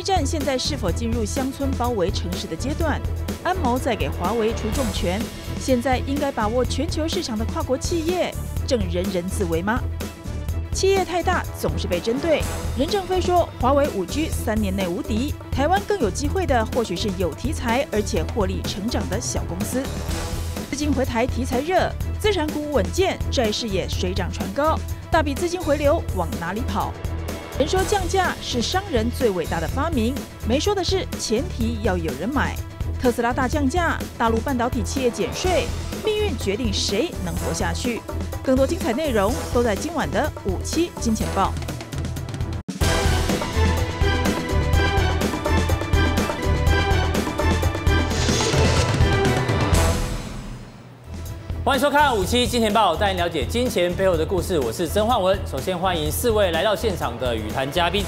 易战现在是否进入乡村包围城市的阶段？安谋在给华为出重拳，现在应该把握全球市场的跨国企业正人人自危吗？企业太大总是被针对。任正非说，华为五 G 三年内无敌，台湾更有机会的或许是有题材而且获利成长的小公司。资金回台题材热，资产股稳健，债市也水涨船高，大笔资金回流往哪里跑？人说降价是商人最伟大的发明，没说的是前提要有人买。特斯拉大降价，大陆半导体企业减税，命运决定谁能活下去。更多精彩内容都在今晚的五期金钱报。欢迎收看五七金钱报，带您了解金钱背后的故事。我是曾焕文。首先欢迎四位来到现场的与谈嘉宾。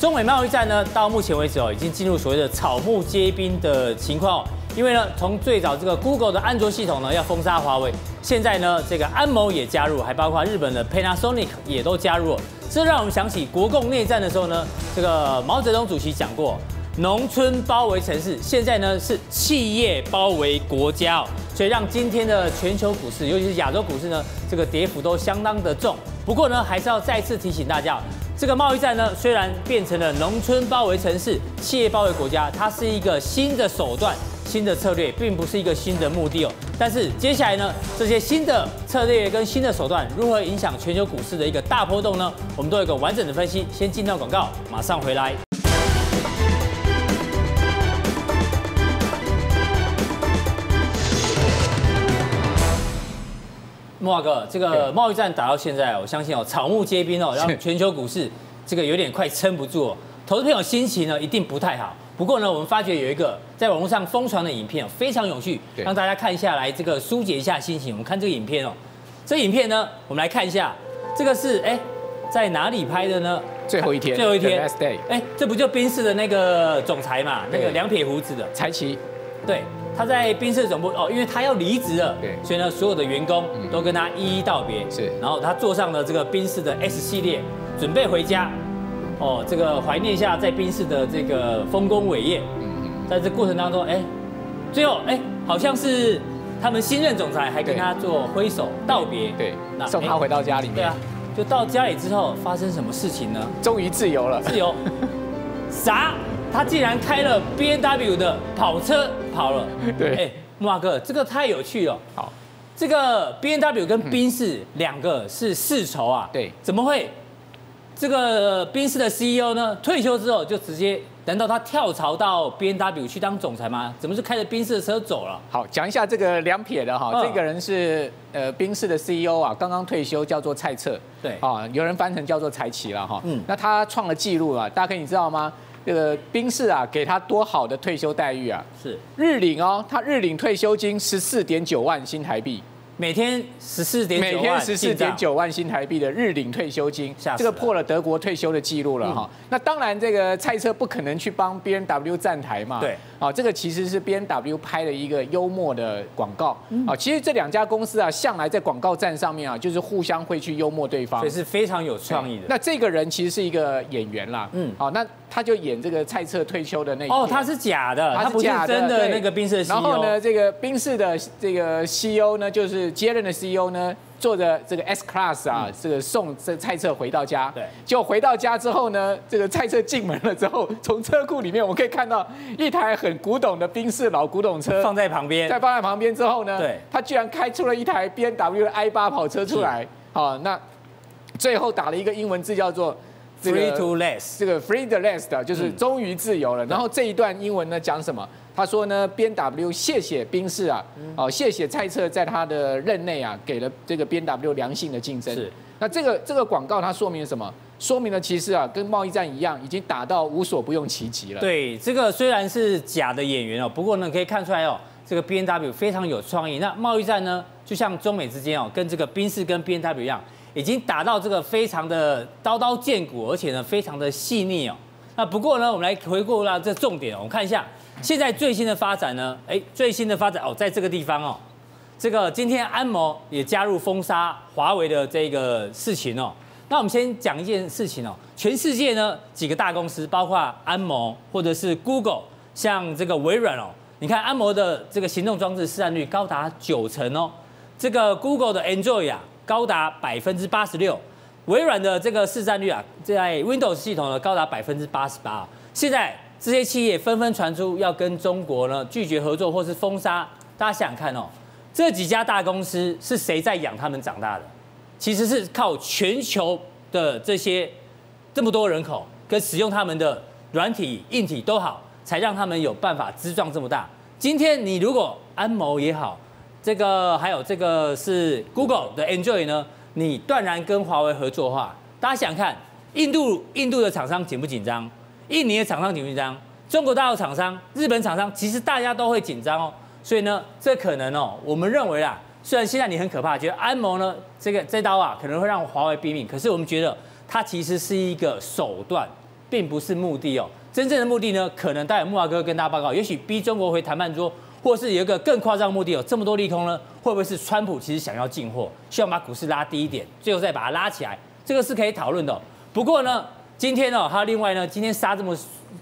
中美贸易战呢，到目前为止哦，已经进入所谓的草木皆兵的情况。因为呢，从最早这个 Google 的安卓系统呢要封杀华为，现在呢这个安谋也加入，还包括日本的 Panasonic 也都加入了。这让我们想起国共内战的时候呢，这个毛泽东主席讲过，农村包围城市，现在呢是企业包围国家哦。所以让今天的全球股市，尤其是亚洲股市呢，这个跌幅都相当的重。不过呢，还是要再次提醒大家，这个贸易战呢，虽然变成了农村包围城市、企业包围国家，它是一个新的手段、新的策略，并不是一个新的目的哦。但是接下来呢，这些新的策略跟新的手段如何影响全球股市的一个大波动呢？我们都有一个完整的分析。先进到广告，马上回来。慕驊哥，这个贸易战打到现在，我相信哦，草木皆兵哦，让全球股市这个有点快撑不住哦。投资朋友心情呢，一定不太好。不过呢，我们发觉有一个在网络上疯传的影片，非常有趣，让大家看下来，这个疏解一下心情。我们看这个影片哦，这影片呢，我们来看一下，这个是哎，在哪里拍的呢？最后一天，最后一天，last day。哎，这不就宾士的那个总裁嘛，那个两撇胡子的柴奇，对。他在宾士总部哦，因为他要离职了，对，所以呢，所有的员工都跟他一一道别，是，然后他坐上了这个宾士的 S 系列，准备回家，哦，这个怀念一下在宾士的这个丰功伟业，嗯。嗯，在这过程当中，哎，最后哎，好像是他们新任总裁还跟他做挥手道别，对，那送他回到家里面，对啊，就到家里之后发生什么事情呢？终于自由了，自由，啥？他竟然开了 B N W 的跑车跑了，对，哎，木马哥，这个太有趣了。好，这个 B N W 跟宾士两个是世仇啊，对，怎么会？这个宾士的 CEO 呢，退休之后就直接，难道他跳槽到 B N W 去当总裁吗？怎么是开着宾士的车走了？好，讲一下这个两撇的哈，这个人是呃宾士的 CEO 啊，刚刚退休，叫做蔡澈，对，啊，有人翻成叫做柴奇了哈，嗯，那他创了记录啊，大家可以知道吗？这个宾士啊，给他多好的退休待遇啊！是日领哦，他日领退休金十四点九万新台币。每天十四点每天十四点九万新台币的日领退休金，这个破了德国退休的记录了哈。那当然，这个蔡车不可能去帮 B N W 站台嘛。对。啊，这个其实是 B N W 拍了一个幽默的广告。啊，其实这两家公司啊，向来在广告战上面啊，就是互相会去幽默对方，所以是非常有创意的。那这个人其实是一个演员啦。嗯。好，那他就演这个蔡澈退休的那哦，他是假的，他不是真的那个宾士的 CEO。然后呢，这个宾士的这个 CEO 呢，就是。接任的 CEO 呢，坐着这个 S Class 啊，这个送这蔡澈回到家。对，就回到家之后呢，这个蔡澈进门了之后，从车库里面我们可以看到一台很古董的宾士老古董车放在旁边。在放在旁边之后呢，对，他居然开出了一台 BMW 的 i 八跑车出来。好，那最后打了一个英文字叫做 Free to less，这个 Free the less 就是终于自由了。然后这一段英文呢讲什么？他说呢，B N W 谢谢宾士啊，哦，谢谢蔡澈在他的任内啊，给了这个 B N W 良性的竞争。是，那这个这个广告它说明了什么？说明了其实啊，跟贸易战一样，已经打到无所不用其极了。对，这个虽然是假的演员哦，不过呢，可以看出来哦，这个 B N W 非常有创意。那贸易战呢，就像中美之间哦，跟这个宾士跟 B N W 一样，已经打到这个非常的刀刀见骨，而且呢，非常的细腻哦。那不过呢，我们来回顾到这重点，我们看一下。现在最新的发展呢？哎，最新的发展哦，在这个地方哦，这个今天安谋也加入封杀华为的这个事情哦。那我们先讲一件事情哦，全世界呢几个大公司，包括安谋或者是 Google，像这个微软哦，你看安谋的这个行动装置市占率高达九成哦，这个 Google 的 Android 啊高达百分之八十六，微软的这个市占率啊在 Windows 系统呢高达百分之八十八。现在这些企业纷纷传出要跟中国呢拒绝合作或是封杀，大家想想看哦，这几家大公司是谁在养他们长大的？其实是靠全球的这些这么多人口跟使用他们的软体、硬体都好，才让他们有办法支壮这么大。今天你如果安谋也好，这个还有这个是 Google 的 Android 呢，你断然跟华为合作的话，大家想看印度印度的厂商紧不紧张？印尼的厂商紧不紧张？中国大陆厂商、日本厂商，其实大家都会紧张哦。所以呢，这可能哦，我们认为啊。虽然现在你很可怕，觉得安谋呢这个这刀啊可能会让华为毙命，可是我们觉得它其实是一个手段，并不是目的哦。真正的目的呢，可能待会木华哥跟大家报告，也许逼中国回谈判桌，或是有一个更夸张的目的有。这么多利空呢，会不会是川普其实想要进货，希望把股市拉低一点，最后再把它拉起来？这个是可以讨论的。不过呢，今天呢，还有另外呢，今天杀这么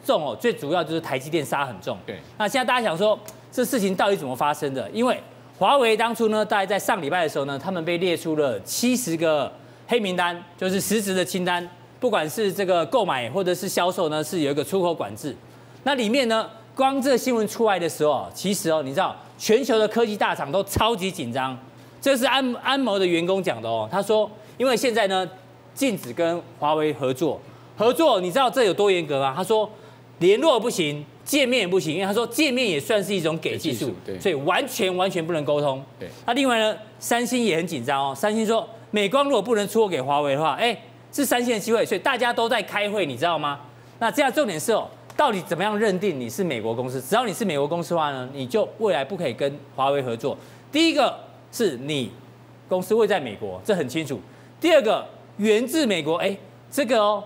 重哦，最主要就是台积电杀很重。对，那现在大家想说，这事情到底怎么发生的？因为华为当初呢，大概在上礼拜的时候呢，他们被列出了七十个黑名单，就是实质的清单。不管是这个购买或者是销售呢，是有一个出口管制。那里面呢，光这新闻出来的时候，其实哦，你知道，全球的科技大厂都超级紧张。这是安安谋的员工讲的哦，他说，因为现在呢，禁止跟华为合作，合作你知道这有多严格吗？他说，联络不行。见面也不行，因为他说见面也算是一种给技术，对，所以完全完全不能沟通。对，那另外呢，三星也很紧张哦。三星说，美光如果不能出货给华为的话，哎，是三星的机会，所以大家都在开会，你知道吗？那这样重点是哦，到底怎么样认定你是美国公司？只要你是美国公司的话呢，你就未来不可以跟华为合作。第一个是你公司位在美国，这很清楚。第二个源自美国，哎，这个哦。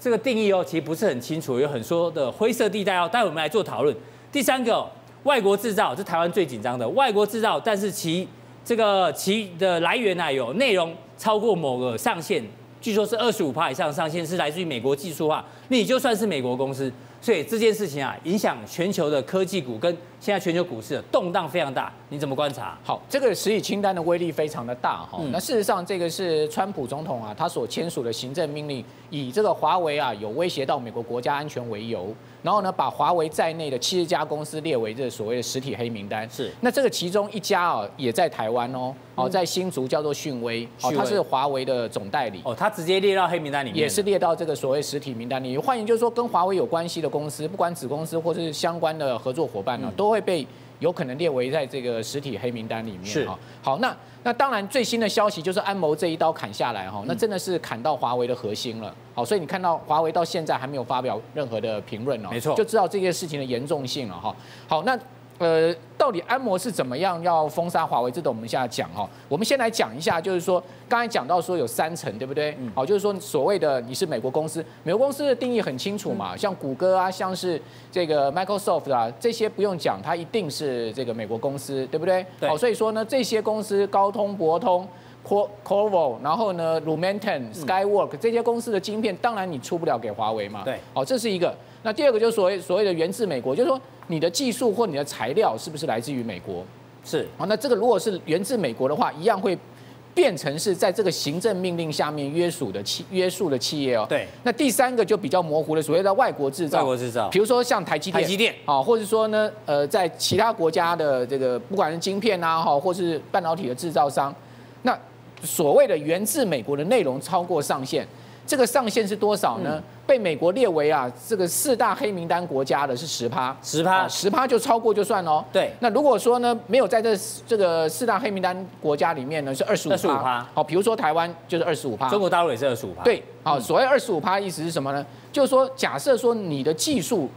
这个定义哦，其实不是很清楚，有很多的灰色地带哦。待会我们来做讨论。第三个，外国制造，是台湾最紧张的外国制造，但是其这个其的来源呢，有内容超过某个上限，据说是二十五趴以上上限是来自于美国技术化，你就算是美国公司。所以这件事情啊，影响全球的科技股跟现在全球股市的动荡非常大。你怎么观察？好，这个实体清单的威力非常的大哈。嗯、那事实上，这个是川普总统啊，他所签署的行政命令，以这个华为啊有威胁到美国国家安全为由。然后呢，把华为在内的七十家公司列为这所谓的实体黑名单。是。那这个其中一家啊，也在台湾哦，哦，在新竹叫做讯威，哦，它是华为的总代理。哦，它直接列到黑名单里面。也是列到这个所谓实体名单里。换言就是说，跟华为有关系的公司，不管子公司或是相关的合作伙伴呢，都会被有可能列为在这个实体黑名单里面。是。好，那。那当然，最新的消息就是安谋这一刀砍下来哈，那真的是砍到华为的核心了。好，所以你看到华为到现在还没有发表任何的评论哦，没错，就知道这件事情的严重性了哈。好，那。呃，到底安摩是怎么样要封杀华为？这个我们现在讲哈。我们先来讲一下，就是说刚才讲到说有三层，对不对？好，就是说所谓的你是美国公司，美国公司的定义很清楚嘛，像谷歌啊，像是这个 Microsoft 啊，这些不用讲，它一定是这个美国公司，对不对？好，所以说呢，这些公司高通、博通、Corvo，然后呢，Lumentum、Skywork 这些公司的晶片，当然你出不了给华为嘛。对，好，这是一个。那第二个就是所谓所谓的源自美国，就是说。你的技术或你的材料是不是来自于美国？是啊，那这个如果是源自美国的话，一样会变成是在这个行政命令下面约束的企约束的企业哦。对。那第三个就比较模糊的所谓的外国制造，外国制造，比如说像台积电，台积电啊，或者说呢，呃，在其他国家的这个不管是晶片啊，哈，或是半导体的制造商，那所谓的源自美国的内容超过上限。这个上限是多少呢？嗯、被美国列为啊这个四大黑名单国家的是十趴，十趴，十趴就超过就算哦。对。那如果说呢没有在这这个四大黑名单国家里面呢是二十五趴，二十五趴。好，比如说台湾就是二十五趴，中国大陆也是二十五趴。对。好，所谓二十五趴意思是什么呢？就是说假设说你的技术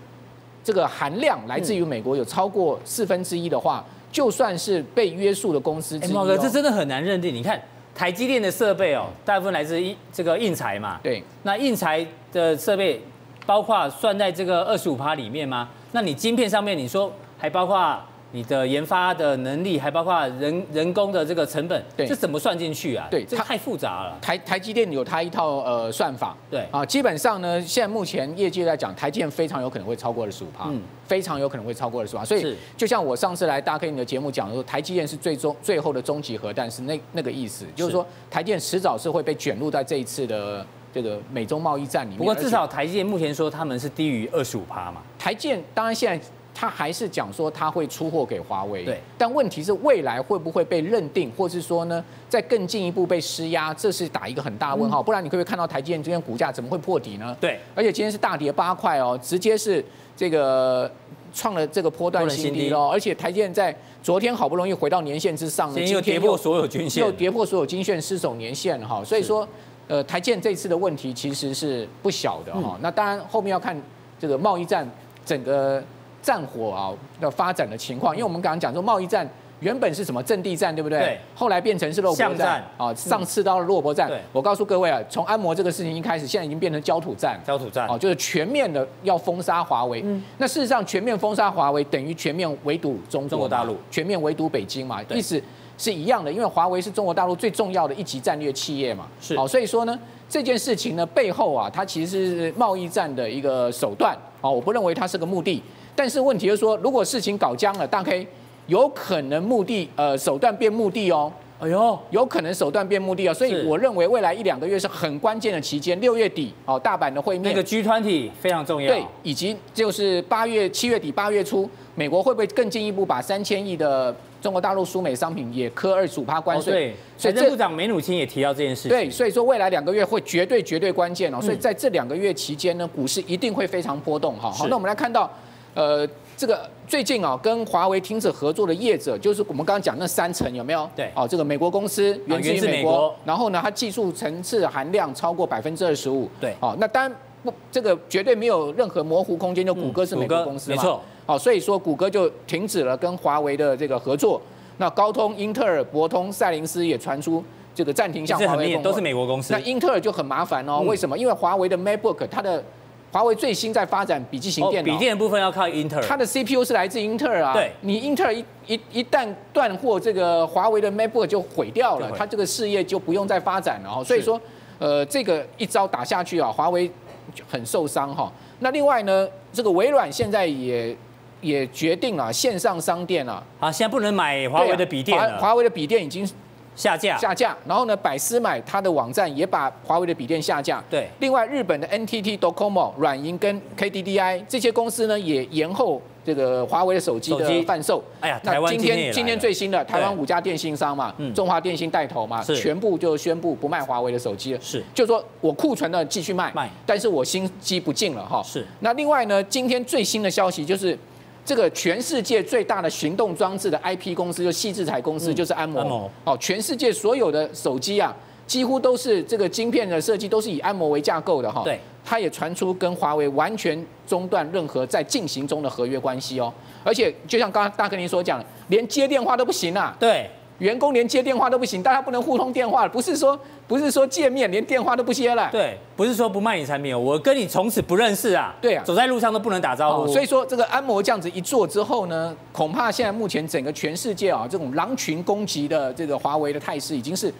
这个含量来自于美国有超过四分之一的话，就算是被约束的公司之一。茂哥，这真的很难认定。你看。台积电的设备哦，大部分来自一这个硬材嘛。对。那硬材的设备包括算在这个二十五趴里面吗？那你晶片上面你说还包括你的研发的能力，还包括人人工的这个成本，对，这怎么算进去啊？对，这太复杂了。台台积电有它一套呃算法，对啊，基本上呢，现在目前业界在讲，台积电非常有可能会超过二十五趴，嗯，非常有可能会超过二十五趴。所以就像我上次来大 K 你的节目讲说，台积电是最终最后的终极核弹，是那那个意思，就是说台积电迟早是会被卷入在这一次的这个美中贸易战里面。不过至少台积电目前说他们是低于二十五趴嘛。台积电当然现在。他还是讲说他会出货给华为，对。但问题是未来会不会被认定，或是说呢，在更进一步被施压，这是打一个很大问号。不然你可不可以看到台积电今天股价怎么会破底呢？对。而且今天是大跌八块哦，直接是这个创了这个波段新低喽。而且台积电在昨天好不容易回到年线之上，今天又跌破所有均线，又跌破所有均线，失守年线哈。所以说，呃，台积电这次的问题其实是不小的哈。那当然后面要看这个贸易战整个。战火啊的发展的情况，因为我们刚刚讲说贸易战原本是什么阵地战，对不对？对。后来变成是肉搏战啊，上刺刀的肉搏战。我告诉各位啊，从按摩这个事情一开始，现在已经变成焦土战。焦土战。哦，就是全面的要封杀华为。嗯。那事实上，全面封杀华为等于全面围堵中中国大陆，全面围堵北京嘛，意思是一样的。因为华为是中国大陆最重要的一级战略企业嘛。是。好，所以说呢，这件事情呢背后啊，它其实是贸易战的一个手段。哦，我不认为它是个目的。但是问题就是说，如果事情搞僵了，大 K 有可能目的呃手段变目的哦。哎呦，有可能手段变目的哦。所以我认为未来一两个月是很关键的期间。六月底哦，大阪的会面，那个 G20 非常重要。对，以及就是八月、七月底、八月初，美国会不会更进一步把三千亿的中国大陆输美商品也科二十五趴关税？对，所以财政部长梅努钦也提到这件事情。对，所以说未来两个月会绝对绝对关键哦。所以在这两个月期间呢，股市一定会非常波动哈。好，那我们来看到。呃，这个最近啊，跟华为停止合作的业者，就是我们刚刚讲那三层有没有？对，哦，这个美国公司源自于美国，然后呢，它技术层次含量超过百分之二十五。对，哦，那当然不，这个绝对没有任何模糊空间。就谷歌是美国公司嘛，没错。哦，所以说谷歌就停止了跟华为的这个合作。那高通、英特尔、博通、赛灵思也传出这个暂停向华为都是美国公司。那英特尔就很麻烦哦，为什么？因为华为的 MacBook 它的华为最新在发展笔记型电脑，笔电的部分要靠英特尔，它的 CPU 是来自英特尔啊。对，你英特尔一一一旦断货，这个华为的 MacBook 就毁掉了，它这个事业就不用再发展了。所以说，呃，这个一招打下去啊，华为很受伤哈。那另外呢，这个微软现在也也决定了线上商店啊，啊，现在不能买华为的笔电了，华为的笔电已经。下架，下架，然后呢，百思买它的网站也把华为的笔电下架。对，另外日本的 NTT Docomo、软银跟 KDDI 这些公司呢，也延后这个华为的手机的贩售。哎呀，台湾今天今天最新的台湾五家电信商嘛，中华电信带头嘛，全部就宣布不卖华为的手机了。是，就是说我库存呢继续卖，卖，但是我新机不进了哈。是，那另外呢，今天最新的消息就是。这个全世界最大的行动装置的 IP 公司，就细制材公司，就是安谋。哦，全世界所有的手机啊，几乎都是这个晶片的设计都是以安谋为架构的哈。对。它也传出跟华为完全中断任何在进行中的合约关系哦，而且就像刚刚大哥您所讲的，连接电话都不行啊。对。员工连接电话都不行，大家不能互通电话，不是说不是说见面连电话都不接了。对，不是说不卖你产品，我跟你从此不认识啊。对啊，走在路上都不能打招呼。哦，所以说这个安摩这样子一做之后呢，恐怕现在目前整个全世界啊，这种狼群攻击的这个华为的态势已经是，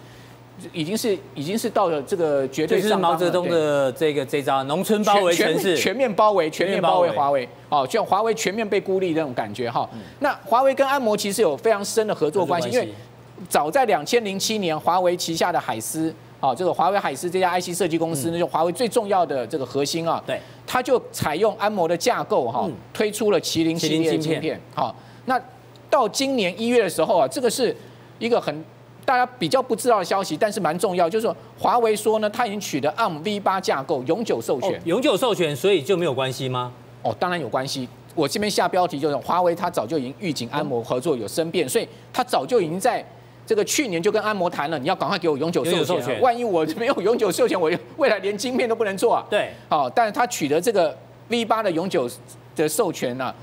已经是已经是到了这个绝对上。就是毛泽东的这个这招，农村包围城市，全面包围，全面包围华为。哦，就华为全面被孤立那种感觉哈。那华为跟安摩其实有非常深的合作关系，因为。早在两千零七年，华为旗下的海思啊，这个华为海思这家 IC 设计公司那，就华为最重要的这个核心啊，对，它就采用安谋的架构哈，推出了麒麟系列的晶片。好，那到今年一月的时候啊，这个是一个很大家比较不知道的消息，但是蛮重要，就是说华为说呢，它已经取得 ARM V 八架构永久授权。永久授权，所以就没有关系吗？哦，当然有关系。我这边下标题就是华为，它早就已经预警安谋合作有生变，所以它早就已经在。这个去年就跟安摩谈了，你要赶快给我永久授权，授权，万一我没有永久授权，我未来连晶片都不能做啊。对，好，但是他取得这个 V 八的永久的授权呢、啊，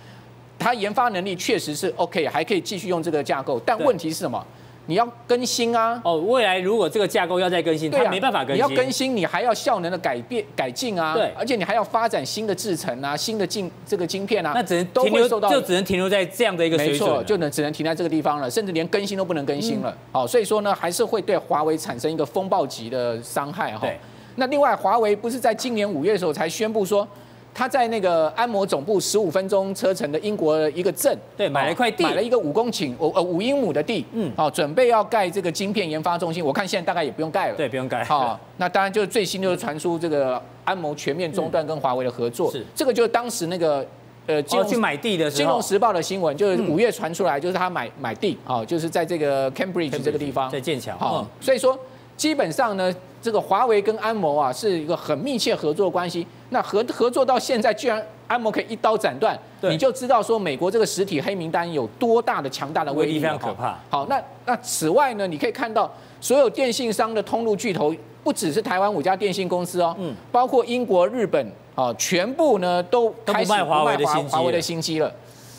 他研发能力确实是 OK，还可以继续用这个架构。但问题是什么？你要更新啊！哦，未来如果这个架构要再更新，对啊，没办法更新。你要更新，你还要效能的改变改进啊！对，而且你还要发展新的制程啊，新的晶这个晶片啊，那只能停留，就只能停留在这样的一个水准，没错，就能只能停在这个地方了，甚至连更新都不能更新了。好，所以说呢，还是会对华为产生一个风暴级的伤害哈。对，那另外，华为不是在今年五月的时候才宣布说。他在那个安摩总部十五分钟车程的英国的一个镇，对，买了一块地，买了一个五公顷，呃呃五英亩的地，嗯，好，准备要盖这个晶片研发中心。我看现在大概也不用盖了，对，不用盖。好，那当然就是最新就是传出这个安谋全面中断跟华为的合作，是。这个就是当时那个呃，金融去买地的时候，金融时报的新闻就是五月传出来，就是他买买地，啊，就是在这个 Cambridge 这个地方，在剑桥，好，所以说基本上呢。这个华为跟安谋啊是一个很密切合作关系。那合合作到现在，居然安谋可以一刀斩断，你就知道说美国这个实体黑名单有多大的强大的威力，非常可怕。好，那那此外呢，你可以看到所有电信商的通路巨头，不只是台湾五家电信公司哦，嗯，包括英国、日本啊，全部呢都开始不卖华为的新华为的新机了。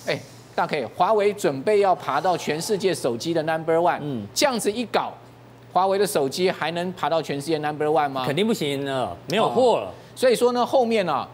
哎，大 K，华为准备要爬到全世界手机的 Number One，嗯，这样子一搞。华为的手机还能爬到全世界 number one 吗？肯定不行了，没有货了。所以说呢，后面呢、啊，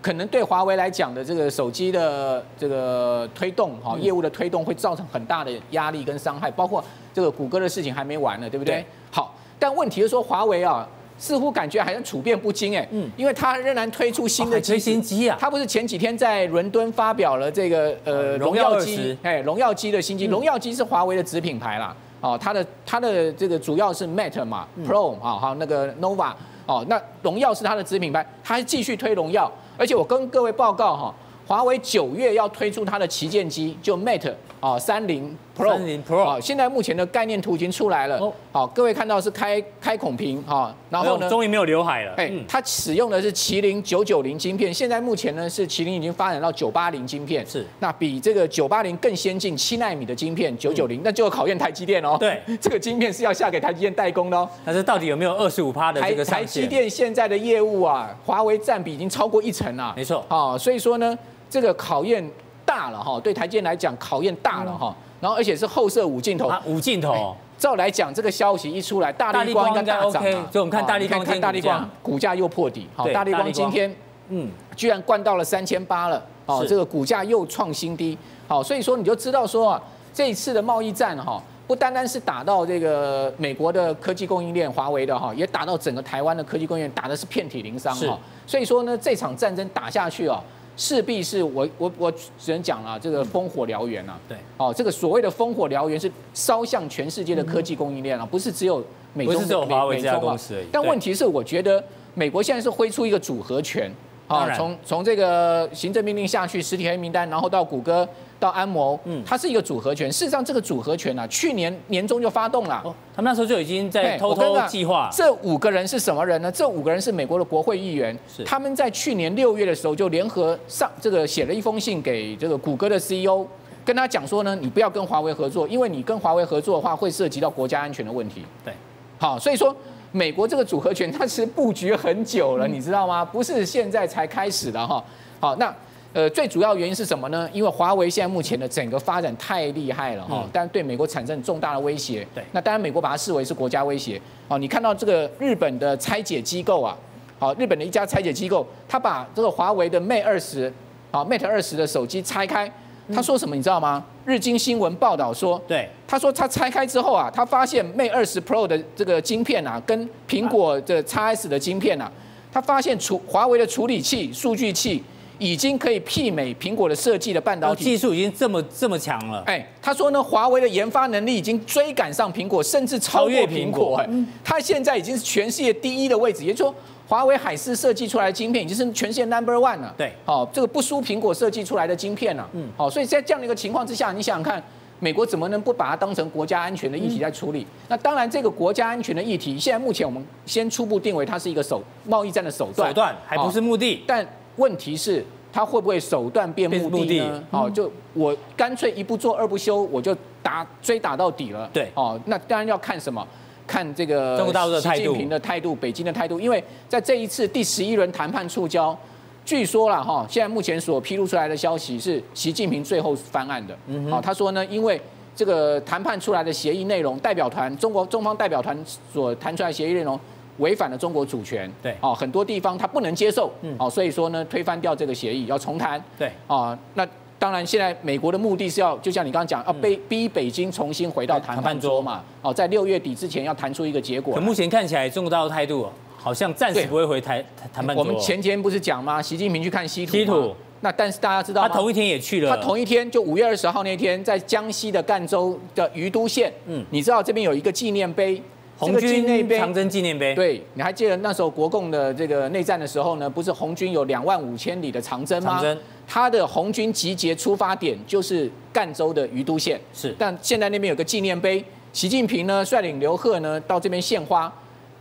可能对华为来讲的这个手机的这个推动哈，业务的推动会造成很大的压力跟伤害，包括这个谷歌的事情还没完呢，对不对？对好，但问题是说华为啊，似乎感觉好像处变不惊哎，嗯，因为它仍然推出新的推新机啊，它不是前几天在伦敦发表了这个呃荣耀机，哎，荣耀机的新机，荣耀机是华为的子品牌啦。哦，它的它的这个主要是 Mate 嘛，Pro 啊，还有那个 Nova 哦，那荣耀是它的子品牌，它还继续推荣耀，而且我跟各位报告哈，华为九月要推出它的旗舰机，就 Mate 啊，三零。Pro Pro 啊，现在目前的概念图已经出来了。好，各位看到是开开孔屏哈，然后呢，终于没有刘海了。哎，它使用的是麒麟九九零晶片，现在目前呢是麒麟已经发展到九八零晶片，是那比这个九八零更先进七纳米的晶片九九零，那就要考验台积电哦。对，这个晶片是要下给台积电代工的哦。但是到底有没有二十五趴的这个台积电现在的业务啊，华为占比已经超过一成了。没错。啊，所以说呢，这个考验大了哈，对台积电来讲考验大了哈。然后而且是后摄五镜头，五镜头。照来讲，这个消息一出来，大力光应该大涨。所以我们看大力光，看大力光股价又破底。好，大力光今天嗯，居然灌到了三千八了。哦，这个股价又创新低。好，所以说你就知道说啊，这一次的贸易战哈，不单单是打到这个美国的科技供应链，华为的哈，也打到整个台湾的科技供应链，打的是遍体鳞伤哈。所以说呢，这场战争打下去啊。势必是我我我只能讲了，这个烽火燎原啊。对，哦，这个所谓的烽火燎原是烧向全世界的科技供应链啊，不是只有美中只有华为这家公司而已。但问题是，我觉得美国现在是挥出一个组合拳，啊，从从这个行政命令下去，实体黑名单，然后到谷歌。到安谋，嗯，它是一个组合拳。事实上，这个组合拳啊，去年年中就发动了。哦，他们那时候就已经在偷偷计划。这五个人是什么人呢？这五个人是美国的国会议员。是。他们在去年六月的时候就联合上这个写了一封信给这个谷歌的 CEO，跟他讲说呢，你不要跟华为合作，因为你跟华为合作的话会涉及到国家安全的问题。对。好，所以说美国这个组合拳它其实布局很久了，你知道吗？不是现在才开始的哈。好，那。呃，最主要原因是什么呢？因为华为现在目前的整个发展太厉害了哈，但对美国产生重大的威胁。对，那当然美国把它视为是国家威胁。哦，你看到这个日本的拆解机构啊，好，日本的一家拆解机构，他把这个华为的 Mate 二十，啊 Mate 二十的手机拆开，他说什么你知道吗？日经新闻报道说，对，他说他拆开之后啊，他发现 Mate 二十 Pro 的这个晶片啊，跟苹果的 XS 的晶片啊，他发现处华为的处理器、数据器。已经可以媲美苹果的设计的半导体，技术已经这么这么强了。哎，他说呢，华为的研发能力已经追赶上苹果，甚至超越苹果。哎，他现在已经是全世界第一的位置，也就是说，华为海思设计出来的晶片已经是全世界 number one 了。对，好，这个不输苹果设计出来的晶片了。嗯，好，所以在这样的一个情况之下，你想想看，美国怎么能不把它当成国家安全的议题在处理？那当然，这个国家安全的议题，现在目前我们先初步定为它是一个手贸易战的手段，手段还不是目的。但问题是。他会不会手段变目的呢？哦，就我干脆一不做二不休，我就打追打到底了。对，哦，那当然要看什么？看这个习近平的态度，北京的态度。因为在这一次第十一轮谈判触礁，据说了哈，现在目前所披露出来的消息是习近平最后翻案的。嗯，好，他说呢，因为这个谈判出来的协议内容，代表团中国中方代表团所谈出来的协议内容违反了中国主权，对，哦，很多地方他不能接受，嗯，哦，所以说呢，推翻掉这个协议，要重谈，对，啊，那当然现在美国的目的是要，就像你刚刚讲，要逼逼北京重新回到谈判桌。嘛，哦，在六月底之前要谈出一个结果。可目前看起来，中国大陆态度好像暂时不会回台谈判桌。我们前天不是讲吗？习近平去看稀土，稀土。那但是大家知道，他同一天也去了。他同一天就五月二十号那天，在江西的赣州的余都县，嗯，你知道这边有一个纪念碑，红军长征纪念碑。对，你还记得那时候国共的这个内战的时候呢？不是红军有两万五千里的长征吗？长征。他的红军集结出发点就是赣州的于都县。是。但现在那边有个纪念碑，习近平呢率领刘鹤呢到这边献花。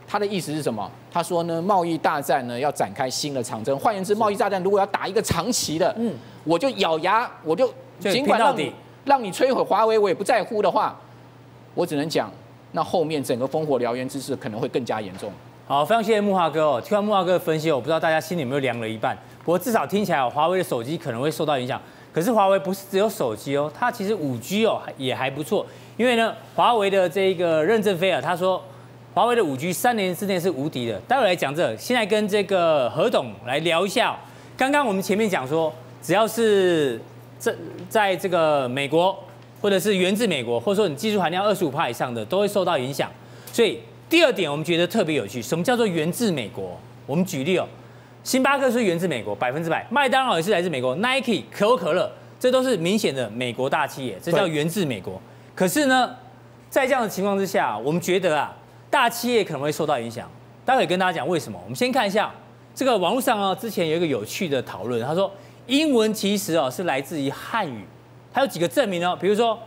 他的意思是什么？他说呢，贸易大战呢要展开新的长征。换言之，贸易大战如果要打一个长期的，嗯，我就咬牙，我就尽管让你让你摧毁华为，我也不在乎的话，我只能讲，那后面整个烽火燎原之势可能会更加严重。好，非常谢谢木华哥哦。听完木华哥的分析，我不知道大家心里有没有凉了一半。不过至少听起来，华为的手机可能会受到影响。可是华为不是只有手机哦，它其实五 G 哦也还不错。因为呢，华为的这个任正非啊，他说。华为的五 G 三年之内是无敌的。待会来讲这，现在跟这个何董来聊一下。刚刚我们前面讲说，只要是这在这个美国，或者是源自美国，或者说你技术含量二十五帕以上的，都会受到影响。所以第二点，我们觉得特别有趣，什么叫做源自美国？我们举例哦，星巴克是源自美国，百分之百；麦当劳也是来自美国，Nike、可口可乐，这都是明显的美国大企业，这叫源自美国。可是呢，在这样的情况之下，我们觉得啊。大企业可能会受到影响，待会跟大家讲为什么。我们先看一下这个网络上啊，之前有一个有趣的讨论，他说英文其实哦是来自于汉语，它有几个证明哦，比如说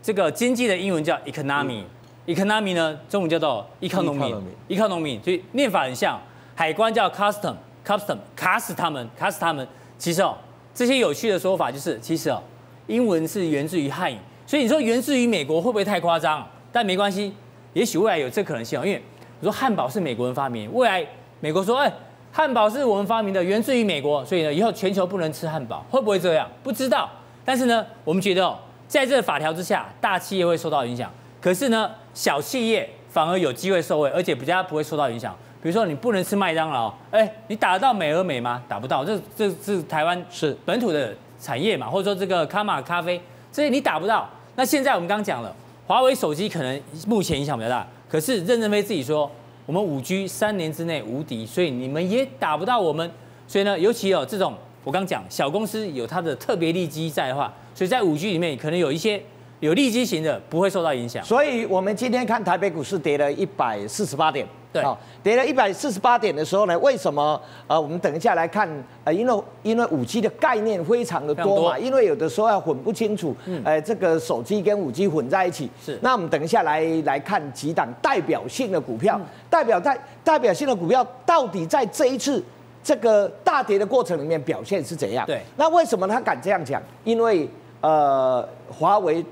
这个经济的英文叫 economy，economy 呢中文叫做 economy，economy，所以念法很像。海关叫 custom，custom 卡死他们，卡死他们。其实哦这些有趣的说法就是，其实哦英文是源自于汉语，所以你说源自于美国会不会太夸张？但没关系。也许未来有这可能性哦，因为你说汉堡是美国人发明，未来美国说，哎，汉堡是我们发明的，源自于美国，所以呢，以后全球不能吃汉堡，会不会这样？不知道。但是呢，我们觉得哦，在这个法条之下，大企业会受到影响，可是呢，小企业反而有机会受惠，而且比较不会受到影响。比如说，你不能吃麦当劳，哎，你打得到美而美吗？打不到，这这是台湾是本土的产业嘛，或者说这个卡玛咖啡，这些你打不到。那现在我们刚刚讲了。华为手机可能目前影响比较大，可是任正非自己说，我们五 G 三年之内无敌，所以你们也打不到我们。所以呢，尤其有这种我刚讲小公司有它的特别利基在的话，所以在五 G 里面可能有一些有利基型的不会受到影响。所以我们今天看台北股市跌了一百四十八点。对，好，跌了一百四十八点的时候呢，为什么？呃，我们等一下来看，呃，因为因为五 G 的概念非常的多嘛，因为有的时候要混不清楚，嗯，呃，这个手机跟五 G 混在一起。是，那我们等一下来来看几档代表性的股票，嗯、代表代代表性的股票到底在这一次这个大跌的过程里面表现是怎样？对，那为什么他敢这样讲？因为呃，华为。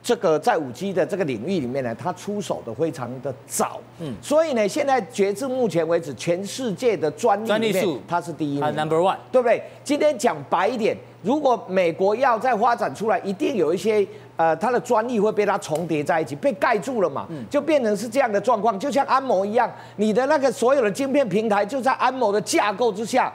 这个在五 G 的这个领域里面呢，它出手的非常的早，嗯，所以呢，现在截至目前为止，全世界的专利专利数它是第一名，Number One，对不对？今天讲白一点，如果美国要再发展出来，一定有一些呃，它的专利会被它重叠在一起，被盖住了嘛，嗯，就变成是这样的状况，就像安谋一样，你的那个所有的晶片平台就在安谋的架构之下。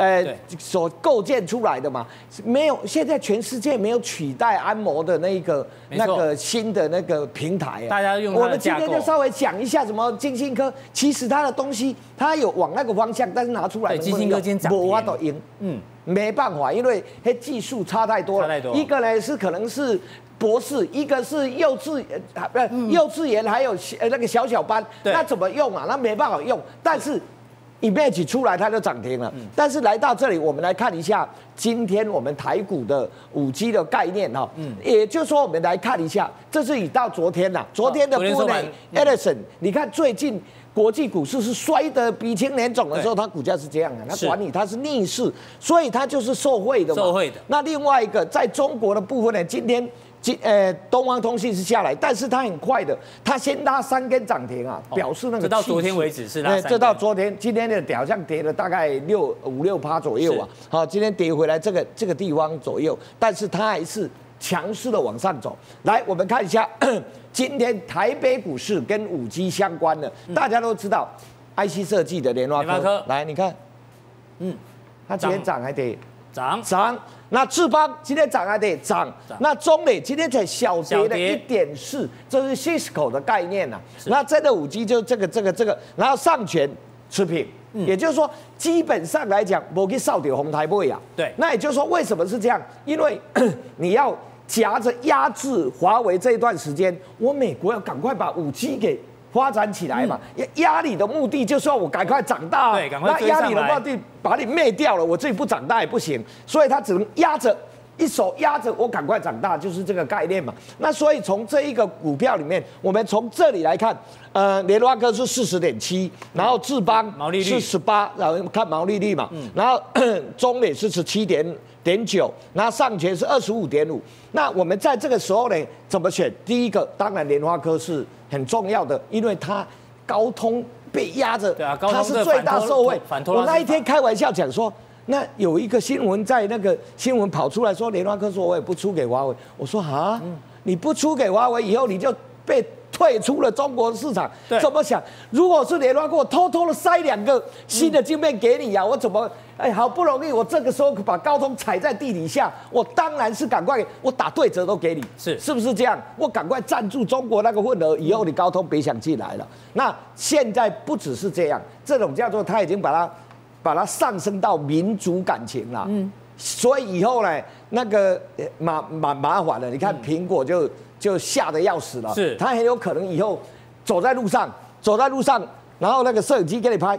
呃，所构建出来的嘛，没有，现在全世界没有取代安摩的那个那个新的那个平台啊。大家用。我们今天就稍微讲一下什么晶心科，其实它的东西它有往那个方向，但是拿出来晶心科今天涨停。我都赢，嗯，没办法，因为它技术差太多了。差太多。一个呢是可能是博士，一个是幼稚呃幼稚园，还有呃那个小小班，那怎么用啊？那没办法用，但是。Image 出来它就涨停了，但是来到这里，我们来看一下今天我们台股的五 G 的概念哈，嗯，也就是说我们来看一下，这是已到昨天呐，昨天的部分，Edison，你看最近国际股市是摔得鼻青脸肿的时候，它股价是这样的，它管理它是逆势，所以它就是受贿的嘛，受贿的。那另外一个在中国的部分呢，今天。今呃，东方通信是下来，但是它很快的，它先拉三根涨停啊，表示那个。直到昨天为止是拉三根。这到昨天，今天的好像跌了大概六五六趴左右啊。好，今天跌回来这个这个地方左右，但是它还是强势的往上走。来，我们看一下 今天台北股市跟五 G 相关的，大家都知道，IC 设计的联发科，来你看，嗯，它今天涨还得涨涨。那智邦今天涨还得涨，那中磊今天才小跌了一点四，这是 Cisco 的概念呐、啊。那真的五 G 就这个这个这个，然后上权持平，也就是说基本上来讲，我给少点红台不会呀。对，那也就是说为什么是这样？因为 你要夹着压制华为这一段时间，我美国要赶快把五 G 给。发展起来嘛，压压你的目的就是说我赶快长大，对，赶快。那压你的目的把你灭掉了，我自己不长大也不行，所以他只能压着，一手压着我赶快长大，就是这个概念嘛。那所以从这一个股票里面，我们从这里来看，呃，联发科是四十点七，然后智邦毛利率。是十八，然后看毛利率嘛，然后 中磊是十七点点九，那上权是二十五点五。那我们在这个时候呢，怎么选？第一个当然莲花科是。很重要的，因为它高通被压着，对啊，它是最大受惠。我那一天开玩笑讲说，那有一个新闻在那个新闻跑出来说，联发科说我也不出给华为。我说啊，你不出给华为以后，你就被。退出了中国市场，怎么想？如果是联发科，我偷偷的塞两个新的晶片给你呀、啊，我怎么？哎，好不容易我这个时候把高通踩在地底下，我当然是赶快我打对折都给你，是是不是这样？我赶快占住中国那个份额，以后你高通别想进来了。那现在不只是这样，这种叫做他已经把它把它上升到民族感情了。嗯，所以以后呢，那个麻麻麻烦了。你看苹果就。就吓得要死了，是，他很有可能以后走在路上，走在路上，然后那个摄影机给你拍，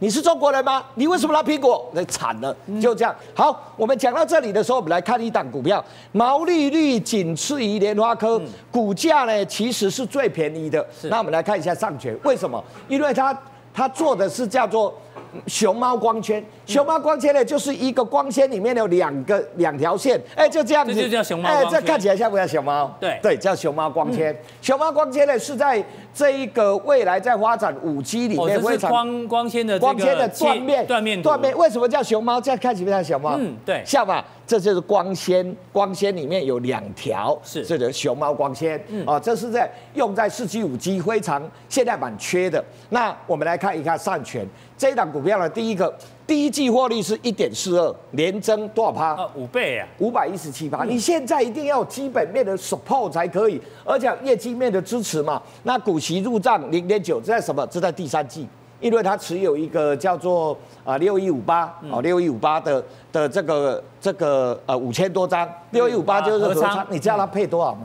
你是中国人吗？你为什么拿苹果？那惨了，就这样。好，我们讲到这里的时候，我们来看一档股票，毛利率仅次于莲花科，股价呢其实是最便宜的。那我们来看一下上权，为什么？因为它它做的是叫做。熊猫光纤，熊猫光纤呢，就是一个光纤里面有两个两条线，哎，就这样子，这就叫熊猫。哎，这看起来像不像熊猫？对对，叫熊猫光纤。熊猫光纤呢是在这一个未来在发展五 G 里面，会光光纤的光纤的断面断面断面。为什么叫熊猫？这样看起来像熊猫？嗯，对，像吧？这就是光纤，光纤里面有两条，是这个熊猫光纤。嗯，啊，这是在用在四 G 五 G 非常现代版缺的。那我们来看一看上权。这一档股票呢，第一个第一季获利是一点四二，年增多少趴？五倍啊，五百一十七趴。你现在一定要有基本面的 support 才可以，而且业绩面的支持嘛。那股息入账零点九，这在什么？这在第三季，因为它持有一个叫做啊六一五八哦六一五八的的这个这个呃五千多张，六一五八就是合仓。你知道它配多少吗？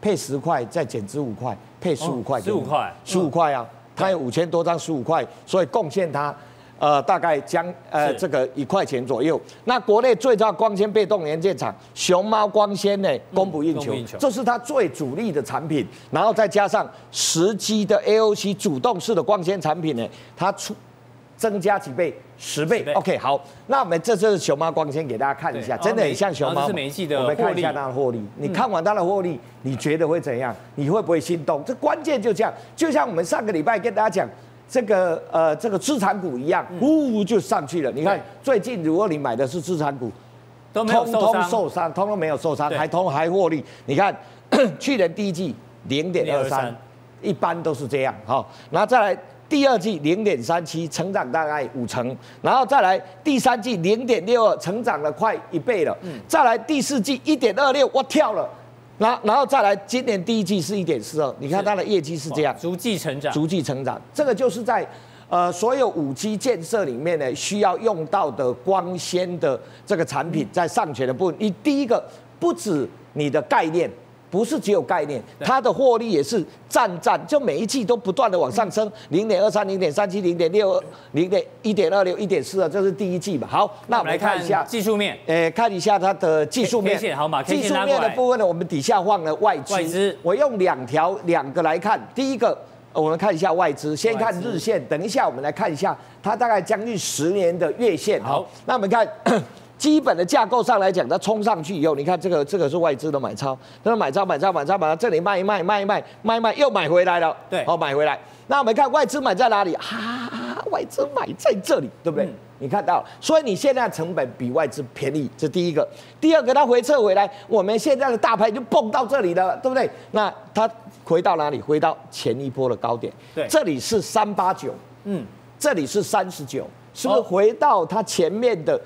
配十块再减值五块，配十五块，十五块，十五块啊。它有五千多张，十五块，所以贡献它，呃，大概将呃这个一块钱左右。那国内最大光纤被动元件厂熊猫光纤呢，供不应求，这是它最主力的产品。然后再加上十 G 的 AOC 主动式的光纤产品呢，它出增加几倍。十倍，，OK，好，那我们这就是熊猫光纤给大家看一下，真的很像熊猫。我们看一下它的获利，你看完它的获利，你觉得会怎样？你会不会心动？这关键就这样，就像我们上个礼拜跟大家讲这个呃这个资产股一样，呜就上去了。你看最近如果你买的是资产股，通通受伤，通通没有受伤，还通还获利。你看 去年第一季零点二三，一般都是这样。好，然后再来。第二季零点三七，成长大概五成，然后再来第三季零点六二，成长了快一倍了。嗯，再来第四季一点二六，我跳了。然然后再来今年第一季是一点四二，你看它的业绩是这样，逐季成长，逐季成长。这个就是在呃所有五 G 建设里面呢，需要用到的光纤的这个产品，在上权的部分，你第一个不止你的概念。不是只有概念，它的获利也是战战，就每一季都不断的往上升，零点二三、零点三七、零点六二、零点一点二六、一点四二，这是第一季嘛？好，那我们来看一下技术面，诶，看一下它的技术面，好嘛？技术面的部分呢，我们底下放了外资，外资，我用两条两个来看，第一个我们看一下外资，先看日线，等一下我们来看一下它大概将近十年的月线，好，那我们看。基本的架构上来讲，它冲上去以后，你看这个这个是外资的买超，它买超买超买超，把它这里卖一卖卖一卖卖一卖又买回来了，对，好买回来。那我们看外资买在哪里？啊，外资买在这里，对不对？你看到，所以你现在成本比外资便宜，这第一个。第二个，它回撤回来，我们现在的大盘就蹦到这里了，对不对？那它回到哪里？回到前一波的高点。对，这里是三八九，嗯，这里是三十九，是不是回到它前面的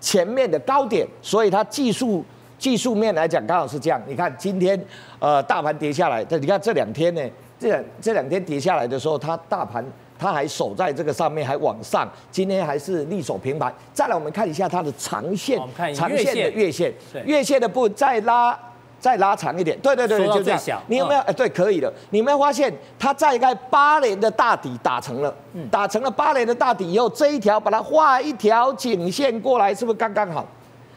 前面的高点？所以它技术技术面来讲，刚好是这样。你看今天呃大盘跌下来，但你看这两天呢，这两这两天跌下来的时候，它大盘。它还守在这个上面，还往上，今天还是力守平盘。再来，我们看一下它的长线，长线的月线，月线的部分再拉，再拉长一点。对对对，就这样。你有没有？哎，对，可以的。你有没有发现，它在概八连的大底打成了，打成了八连的大底以后，这一条把它画一条颈线过来，是不是刚刚好？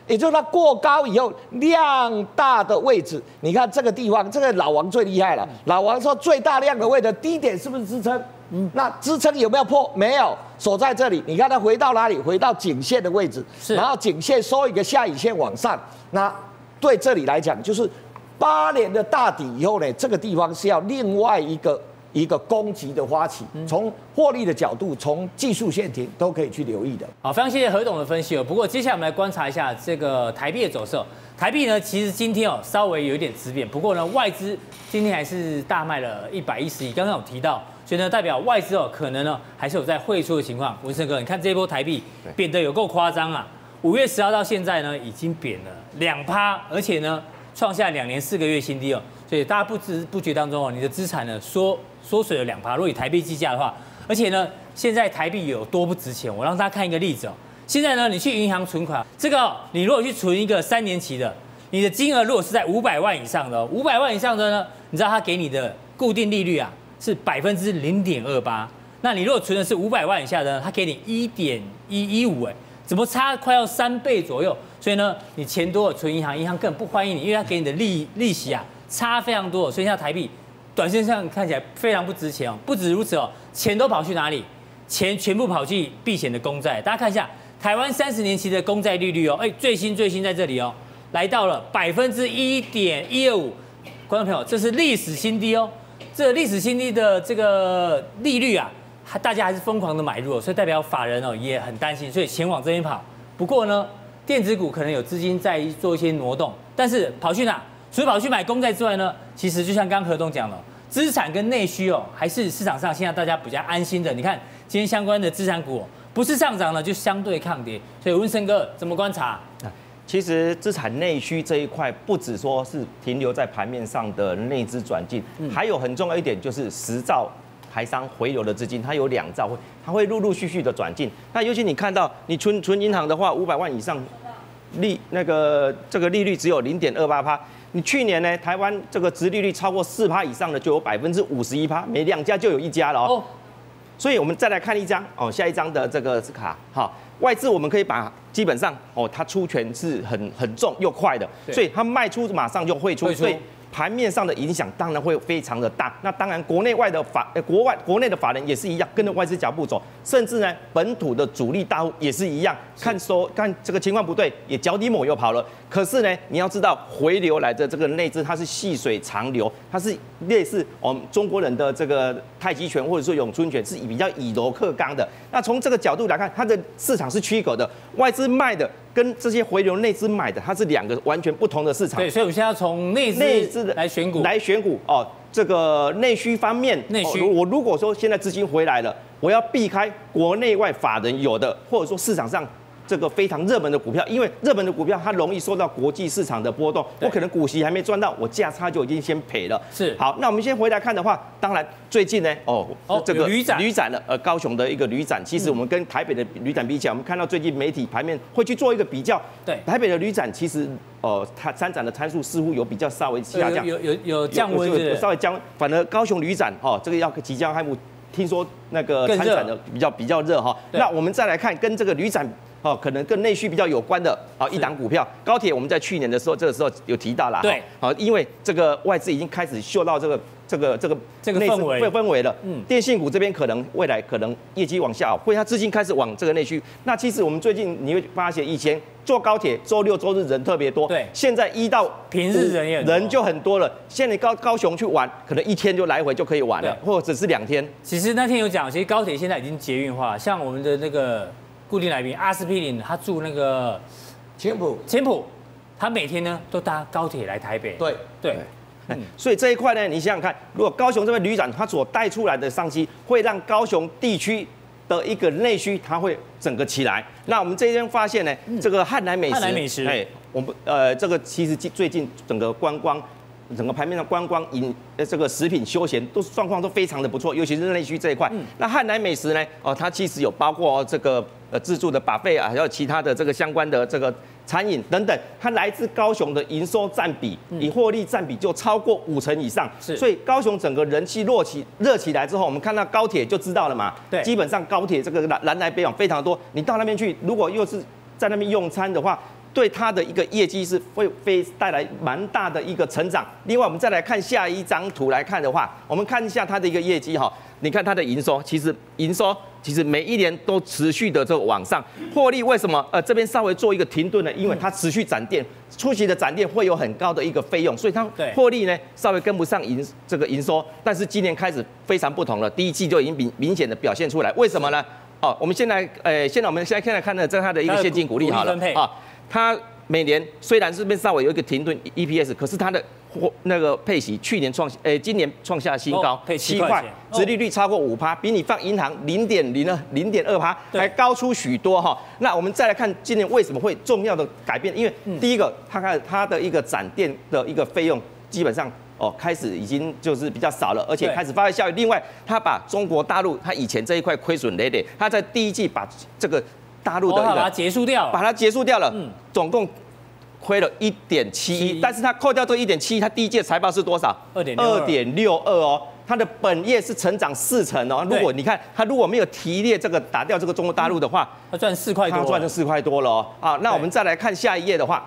也就是它过高以后量大的位置，你看这个地方，这个老王最厉害了。老王说最大量的位置低点是不是支撑？嗯，那支撑有没有破？没有，守在这里。你看它回到哪里？回到颈线的位置，是。然后颈线收一个下影线往上。那对这里来讲，就是八年的大底以后呢，这个地方是要另外一个一个攻击的发起。从获利的角度，从技术线停都可以去留意的。好，非常谢谢何董的分析哦。不过接下来我们来观察一下这个台币的走势。台币呢，其实今天哦稍微有一点止贬，不过呢外资今天还是大卖了一百一十亿。刚刚有提到。所以呢，代表外资哦，可能呢还是有在汇出的情况。文胜哥，你看这一波台币贬得有够夸张啊！五月十号到现在呢，已经贬了两趴，而且呢创下两年四个月新低哦。所以大家不知不觉当中哦，你的资产呢缩缩水了两趴。如果以台币计价的话，而且呢现在台币有多不值钱？我让大家看一个例子哦。现在呢你去银行存款，这个、你如果去存一个三年期的，你的金额如果是在五百万以上的，五百万以上的呢，你知道他给你的固定利率啊？是百分之零点二八，那你如果存的是五百万以下的，他给你一点一一五，哎，怎么差快要三倍左右？所以呢，你钱多存银行，银行根本不欢迎你，因为他给你的利利息啊差非常多，所以现在台币短线上看起来非常不值钱哦。不止如此哦，钱都跑去哪里？钱全部跑去避险的公债。大家看一下台湾三十年期的公债利率哦，哎，最新最新在这里哦，来到了百分之一点一二五。观众朋友，这是历史新低哦。这历史新低的这个利率啊，大家还是疯狂的买入，所以代表法人哦也很担心，所以前往这边跑。不过呢，电子股可能有资金在做一些挪动，但是跑去哪？除了跑去买公债之外呢，其实就像刚刚何董讲了，资产跟内需哦，还是市场上现在大家比较安心的。你看今天相关的资产股不是上涨了，就相对抗跌。所以温森哥怎么观察？其实资产内需这一块，不只说是停留在盘面上的内资转进，还有很重要一点就是实兆台商回流的资金，它有两兆会，它会陆陆续续的转进。那尤其你看到你存存银行的话，五百万以上利那个这个利率只有零点二八趴。你去年呢，台湾这个殖利率超过四趴以上的就有百分之五十一趴，每两家就有一家了哦。所以我们再来看一张哦，下一张的这个卡好。外资我们可以把基本上哦，它出权是很很重又快的，所以它卖出马上就汇出，所以盘面上的影响当然会非常的大。那当然国内外的法，呃，国外国内的法人也是一样，跟着外资脚步走，甚至呢本土的主力大户也是一样，看说看这个情况不对，也脚底抹油跑了。可是呢，你要知道回流来的这个内资，它是细水长流，它是类似我们中国人的这个太极拳或者说咏春拳，是比较以柔克刚的。那从这个角度来看，它的市场是区隔的，外资卖的跟这些回流内资买的，它是两个完全不同的市场。对，所以我们现在要从内内资的来选股，来选股哦。这个内需方面，内需，我如果说现在资金回来了，我要避开国内外法人有的，或者说市场上。这个非常热门的股票，因为热门的股票它容易受到国际市场的波动，我可能股息还没赚到，我价差就已经先赔了。是，好，那我们先回来看的话，当然最近呢，哦，哦这个旅展旅展了，呃，高雄的一个旅展，其实我们跟台北的旅展比起来，我们看到最近媒体盘面会去做一个比较。对，台北的旅展其实，呃，它参展的参数似乎有比较稍微下降，有有有降温，有稍微降，反而高雄旅展，哦，这个要即将开幕，听说那个参展的比较比较热哈。那我们再来看跟这个旅展。哦，可能跟内需比较有关的啊，一档股票高铁，我们在去年的时候，这个时候有提到了。对，好，因为这个外资已经开始嗅到这个这个这个这个氛围氛围了。嗯，电信股这边可能未来可能业绩往下，会它资金开始往这个内需。那其实我们最近你会发现，以前坐高铁周六周日人特别多，对，现在一到平日人也人就很多了。现在高高雄去玩，可能一天就来回就可以玩了，或者是两天。其实那天有讲，其实高铁现在已经捷运化，像我们的那个。固定来宾阿司匹林，他住那个青埔，青埔，他每天呢都搭高铁来台北。对。对，嗯、所以这一块呢，你想想看，如果高雄这边旅展，它所带出来的商机，会让高雄地区的一个内需，它会整个起来。那我们这边发现呢，这个汉来美食，美食，哎，我们呃，这个其实最近整个观光。整个盘面上，观光、饮呃这个食品、休闲都状况都非常的不错，尤其是内需这一块。嗯、那汉来美食呢？哦，它其实有包括这个呃自助的 buffet 啊，还有其他的这个相关的这个餐饮等等。它来自高雄的营收占比，以获利占比就超过五成以上。是，所以高雄整个人气热起热起来之后，我们看到高铁就知道了嘛。对，基本上高铁这个南南来北往非常多。你到那边去，如果又是在那边用餐的话。对它的一个业绩是会非带来蛮大的一个成长。另外，我们再来看下一张图来看的话，我们看一下它的一个业绩哈。你看它的营收，其实营收其实每一年都持续的这个往上。获利为什么？呃，这边稍微做一个停顿呢？因为它持续展店，初期的展店会有很高的一个费用，所以它获利呢稍微跟不上营这个营收。但是今年开始非常不同了，第一季就已经明明显的表现出来。为什么呢？哦，我们现在呃，现在我们现在现在看的这它的一个现金股利好了啊。它每年虽然是被稍微有一个停顿 EPS，可是它的或那个配息去年创，诶，今年创下新高，七块，殖利率超过五趴，比你放银行零点零二零点二趴还高出许多哈。那我们再来看今年为什么会重要的改变？因为第一个，它看它的一个展店的一个费用基本上哦开始已经就是比较少了，而且开始发挥效益。另外，他把中国大陆它以前这一块亏损累累，他在第一季把这个。大陆的把它结束掉，把它结束掉了，嗯，总共亏了一点七一，但是它扣掉这一点七一，它第一届财报是多少？二点二。点六二哦，它的本业是成长四成哦。如果你看它如果没有提列这个打掉这个中国大陆的话，它赚四块多，赚了四块多了哦。啊，那我们再来看下一页的话，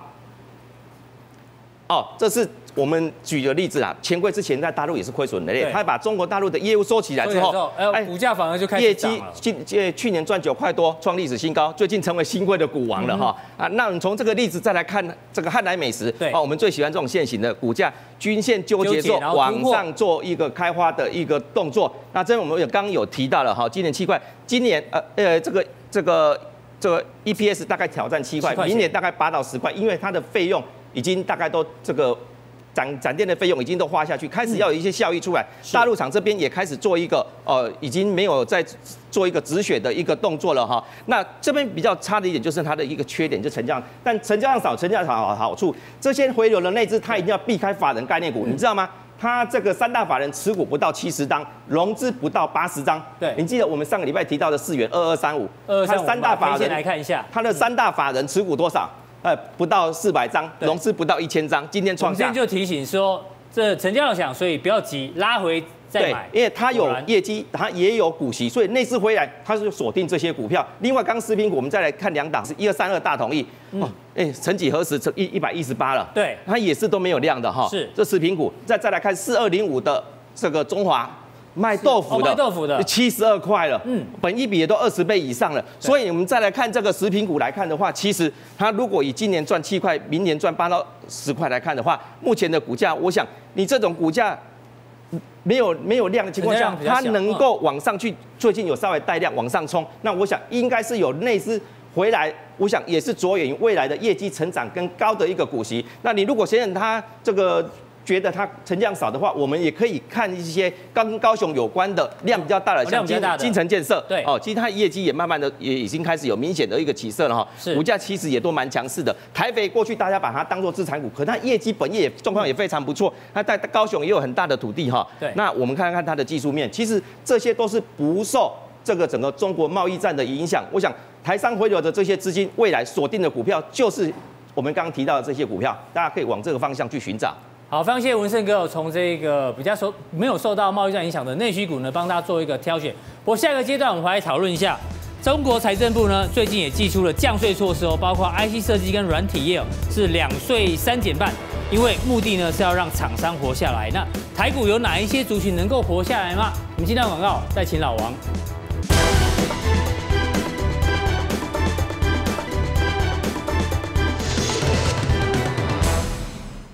哦，这是。我们举个例子啊，钱柜之前在大陆也是亏损的，他把中国大陆的业务收起来之后，哎，股价反而就开始。业绩去年赚九块多，创历史新高，最近成为新贵的股王了哈。啊，那我们从这个例子再来看这个汉来美食，对，啊，我们最喜欢这种现行的股价均线纠结之后往上做一个开花的一个动作。那这边我们有刚刚有提到了哈，今年七块，今年呃呃这个这个这个 EPS 大概挑战七块，明年大概八到十块，因为它的费用已经大概都这个。展展店的费用已经都花下去，开始要有一些效益出来。大陆厂这边也开始做一个，呃，已经没有在做一个止血的一个动作了哈。那这边比较差的一点就是它的一个缺点，就成交量，但成交量少，成交量少好处，这些回流的内资它一定要避开法人概念股，你知道吗？它这个三大法人持股不到七十张，融资不到八十张。对，你记得我们上个礼拜提到的四元二二三五，它三大法人来看一下，它的三大法人持股多少？呃，不到四百张，融资不到一千张，今天创下。我们今天就提醒说，这成交量小，所以不要急，拉回再买。对，因为它有业绩，它也有股息，所以那次回来，它是锁定这些股票。另外，刚食品股，我们再来看两档，是一二三二大统一。哦，哎，曾几何时，成一一百一十八了。对，它也是都没有量的哈。是，这食品股，再再来看四二零五的这个中华。卖豆腐的，卖豆腐的，七十二块了，嗯，本一比也都二十倍以上了，所以我们再来看这个食品股来看的话，其实它如果以今年赚七块，明年赚八到十块来看的话，目前的股价，我想你这种股价没有没有量的情况下，它能够往上去，最近有稍微带量往上冲，那我想应该是有内资回来，我想也是着眼于未来的业绩成长跟高的一个股息，那你如果现在它这个。觉得它成交量少的话，我们也可以看一些跟高雄有关的量比较大的，像金金城建设，对哦，其实它业绩也慢慢的也已经开始有明显的一个起色了哈，是股价其实也都蛮强势的。台北过去大家把它当做资产股，可它业绩本业状况也非常不错，它在高雄也有很大的土地哈。对，那我们看看它的技术面，其实这些都是不受这个整个中国贸易战的影响。我想台商回流的这些资金，未来锁定的股票就是我们刚刚提到的这些股票，大家可以往这个方向去寻找。好，非常谢谢文胜哥，从这个比较受没有受到贸易战影响的内需股呢，帮大家做一个挑选。不过下一个阶段，我们还来讨论一下，中国财政部呢最近也祭出了降税措施哦，包括 IC 设计跟软体业是两税三减半，因为目的呢是要让厂商活下来。那台股有哪一些族群能够活下来吗？我们今天的广告再请老王。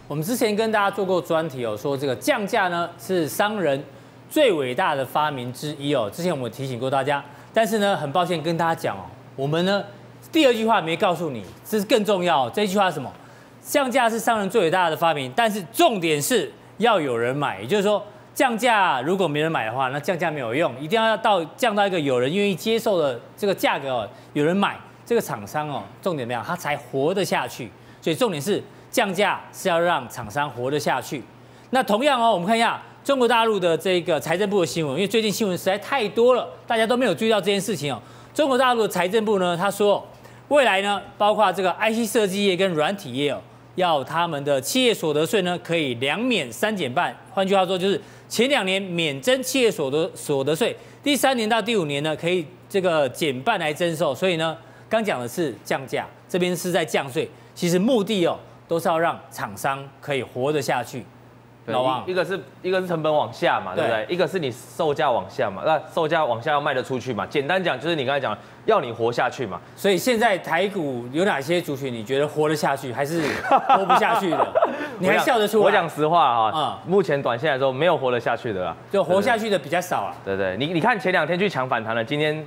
我们之前跟大家做过专题哦，说这个降价呢是商人最伟大的发明之一哦。之前我们提醒过大家，但是呢，很抱歉跟大家讲哦，我们呢，第二句话没告诉你，这是更重要。这句话是什么？降价是商人最伟大的发明，但是重点是要有人买。也就是说，降价如果没人买的话，那降价没有用，一定要到降到一个有人愿意接受的这个价格哦，有人买，这个厂商哦，重点怎么样？他才活得下去。所以重点是降价是要让厂商活得下去。那同样哦，我们看一下中国大陆的这个财政部的新闻，因为最近新闻实在太多了，大家都没有注意到这件事情哦。中国大陆的财政部呢，他说未来呢，包括这个 IC 设计业跟软体业哦。要他们的企业所得税呢，可以两免三减半。换句话说，就是前两年免征企业所得所得税，第三年到第五年呢，可以这个减半来征收。所以呢，刚讲的是降价，这边是在降税。其实目的哦，都是要让厂商可以活得下去。老王，一个是一个是成本往下嘛，对不对？一个是你售价往下嘛，那售价往下要卖得出去嘛。简单讲就是你刚才讲，要你活下去嘛。所以现在台股有哪些族群你觉得活得下去，还是活不下去的？你还笑得出来？我讲实话哈，目前短线来说没有活得下去的啦，就活下去的比较少啊。对对，你你看前两天去抢反弹了，今天